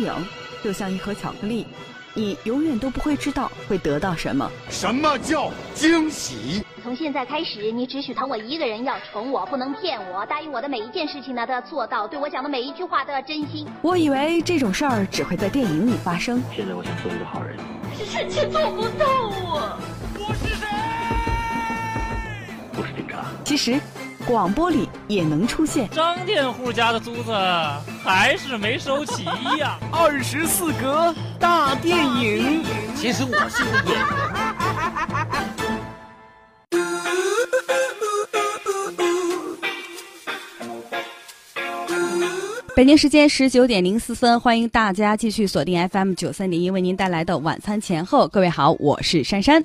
影就像一盒巧克力，你永远都不会知道会得到什么。什么叫惊喜？从现在开始，你只许疼我一个人，要宠我，不能骗我。答应我的每一件事情呢，都要做到。对我讲的每一句话都要真心。我以为这种事儿只会在电影里发生。现在我想做一个好人。臣妾做不到啊！我是谁？我是警察。其实，广播里也能出现。张店户家的租子还是没收齐呀。二十四格大电影。其实我是个演员。北京时间十九点零四分，欢迎大家继续锁定 FM 九三点一，为您带来的晚餐前后。各位好，我是珊珊。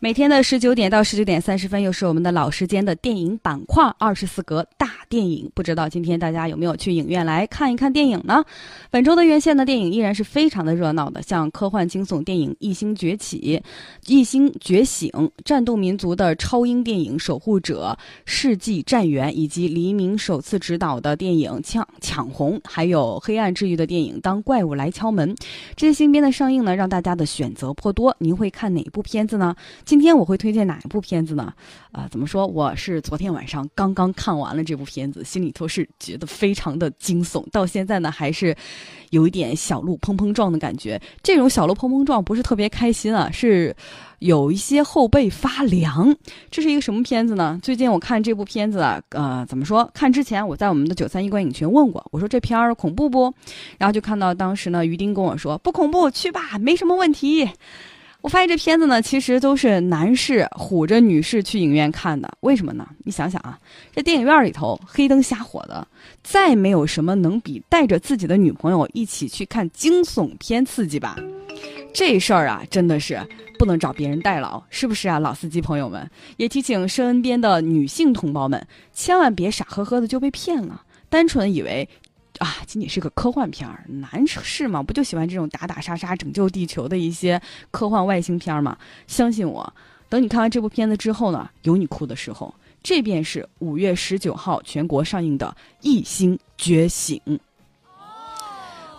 每天的十九点到十九点三十分，又是我们的老时间的电影板块——二十四格大电影。不知道今天大家有没有去影院来看一看电影呢？本周的院线的电影依然是非常的热闹的，像科幻惊悚电影《异星崛起》《异星觉醒》，战斗民族的超英电影《守护者》《世纪战员》，以及黎明首次执导的电影《抢抢红》，还有黑暗治愈的电影《当怪物来敲门》。这些新片的上映呢，让大家的选择颇多。您会看哪部片子呢？今天我会推荐哪一部片子呢？啊、怎么说？我是昨天晚上刚刚看完了这部片子，心里头是觉得非常的惊悚，到现在呢还是有一点小鹿砰砰撞的感觉。这种小鹿砰砰撞不是特别开心啊，是有一些后背发凉。这是一个什么片子呢？最近我看这部片子啊，呃，怎么说？看之前我在我们的九三一观影群问过，我说这片儿恐怖不？然后就看到当时呢，于丁跟我说不恐怖，去吧，没什么问题。我发现这片子呢，其实都是男士唬着女士去影院看的，为什么呢？你想想啊，这电影院里头黑灯瞎火的，再没有什么能比带着自己的女朋友一起去看惊悚片刺激吧？这事儿啊，真的是不能找别人代劳，是不是啊，老司机朋友们？也提醒身边的女性同胞们，千万别傻呵呵的就被骗了，单纯以为。啊，仅仅是个科幻片儿，男士嘛，不就喜欢这种打打杀杀、拯救地球的一些科幻外星片儿吗？相信我，等你看完这部片子之后呢，有你哭的时候。这便是五月十九号全国上映的《异星觉醒》。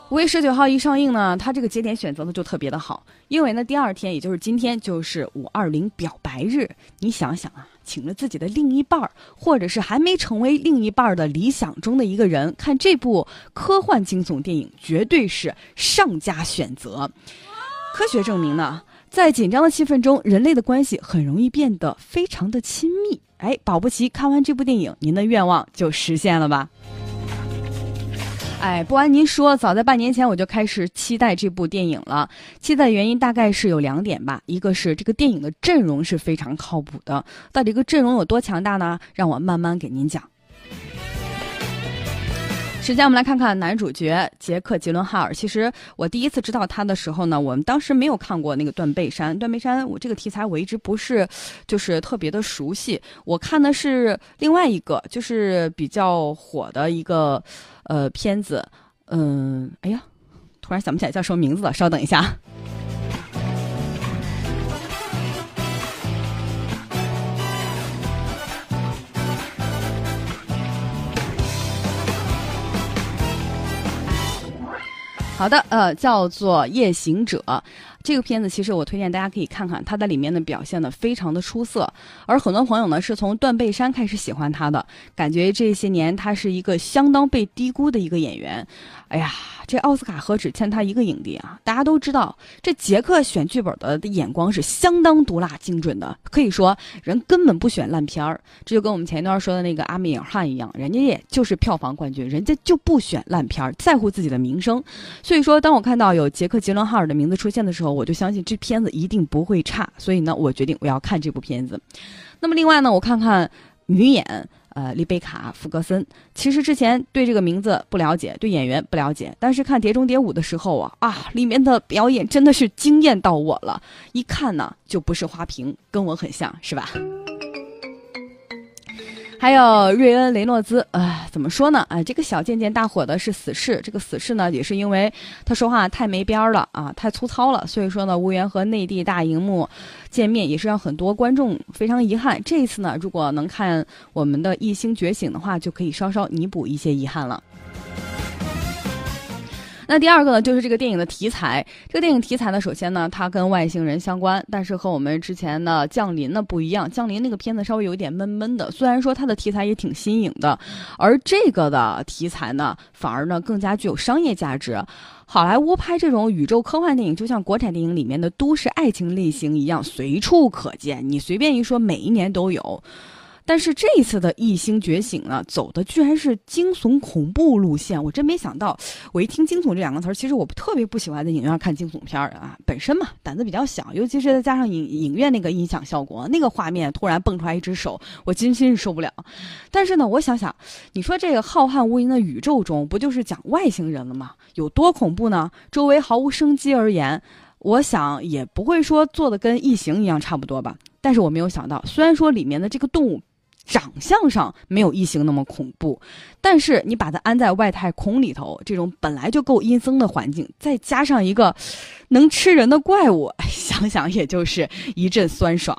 五月十九号一上映呢，它这个节点选择的就特别的好，因为呢，第二天也就是今天就是五二零表白日。你想想啊，请了自己的另一半儿，或者是还没成为另一半儿的理想中的一个人，看这部科幻惊悚电影，绝对是上佳选择。科学证明呢，在紧张的气氛中，人类的关系很容易变得非常的亲密。哎，保不齐看完这部电影，您的愿望就实现了吧。哎，不瞒您说，早在半年前我就开始期待这部电影了。期待的原因大概是有两点吧，一个是这个电影的阵容是非常靠谱的，到底这个阵容有多强大呢？让我慢慢给您讲。首先，我们来看看男主角杰克·吉伦哈尔。其实我第一次知道他的时候呢，我们当时没有看过那个《断背山》。《断背山》我这个题材我一直不是，就是特别的熟悉。我看的是另外一个，就是比较火的一个，呃，片子。嗯，哎呀，突然想不起来叫什么名字了，稍等一下。好的，呃，叫做《夜行者》这个片子，其实我推荐大家可以看看，他在里面的表现的非常的出色。而很多朋友呢，是从《断背山》开始喜欢他的，感觉这些年他是一个相当被低估的一个演员。哎呀，这奥斯卡何止欠他一个影帝啊！大家都知道，这杰克选剧本的眼光是相当毒辣精准的，可以说人根本不选烂片儿。这就跟我们前一段说的那个阿米尔汗一样，人家也就是票房冠军，人家就不选烂片儿，在乎自己的名声。所以说，当我看到有杰克·吉伦哈尔的名字出现的时候，我就相信这片子一定不会差。所以呢，我决定我要看这部片子。那么另外呢，我看看女演。呃，丽贝卡·福格森，其实之前对这个名字不了解，对演员不了解，但是看《碟中谍五》的时候啊，啊，里面的表演真的是惊艳到我了，一看呢就不是花瓶，跟我很像，是吧？还有瑞恩·雷诺兹，啊、怎么说呢？啊、这个小贱贱大火的是《死侍》，这个《死侍》呢，也是因为他说话太没边儿了啊，太粗糙了，所以说呢，无缘和内地大荧幕见面，也是让很多观众非常遗憾。这一次呢，如果能看我们的《异星觉醒》的话，就可以稍稍弥补一些遗憾了。那第二个呢，就是这个电影的题材。这个电影题材呢，首先呢，它跟外星人相关，但是和我们之前的《降临》呢不一样。《降临》那个片子稍微有点闷闷的，虽然说它的题材也挺新颖的，而这个的题材呢，反而呢更加具有商业价值。好莱坞拍这种宇宙科幻电影，就像国产电影里面的都市爱情类型一样，随处可见。你随便一说，每一年都有。但是这一次的异星觉醒呢，走的居然是惊悚恐怖路线，我真没想到。我一听惊悚这两个词儿，其实我特别不喜欢在影院看惊悚片儿啊，本身嘛胆子比较小，尤其是再加上影影院那个音响效果，那个画面突然蹦出来一只手，我真心是受不了。但是呢，我想想，你说这个浩瀚无垠的宇宙中，不就是讲外星人了吗？有多恐怖呢？周围毫无生机而言，我想也不会说做的跟异形一样差不多吧。但是我没有想到，虽然说里面的这个动物。长相上没有异形那么恐怖，但是你把它安在外太空里头，这种本来就够阴森的环境，再加上一个能吃人的怪物，想想也就是一阵酸爽。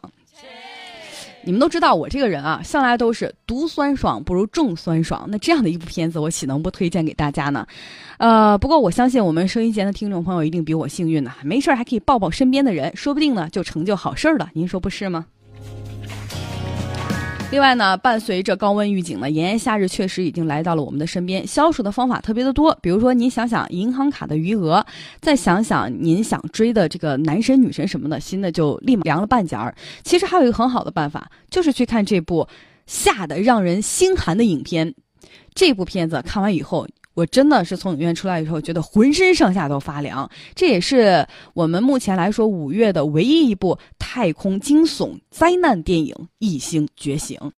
你们都知道我这个人啊，向来都是独酸爽不如众酸爽。那这样的一部片子，我岂能不推荐给大家呢？呃，不过我相信我们收音前的听众朋友一定比我幸运呢，没事还可以抱抱身边的人，说不定呢就成就好事儿了。您说不是吗？另外呢，伴随着高温预警呢，炎炎夏日确实已经来到了我们的身边。消暑的方法特别的多，比如说您想想银行卡的余额，再想想您想追的这个男神女神什么的，心呢就立马凉了半截儿。其实还有一个很好的办法，就是去看这部吓得让人心寒的影片。这部片子看完以后。我真的是从影院出来以后，觉得浑身上下都发凉。这也是我们目前来说五月的唯一一部太空惊悚灾难电影《异星觉醒》。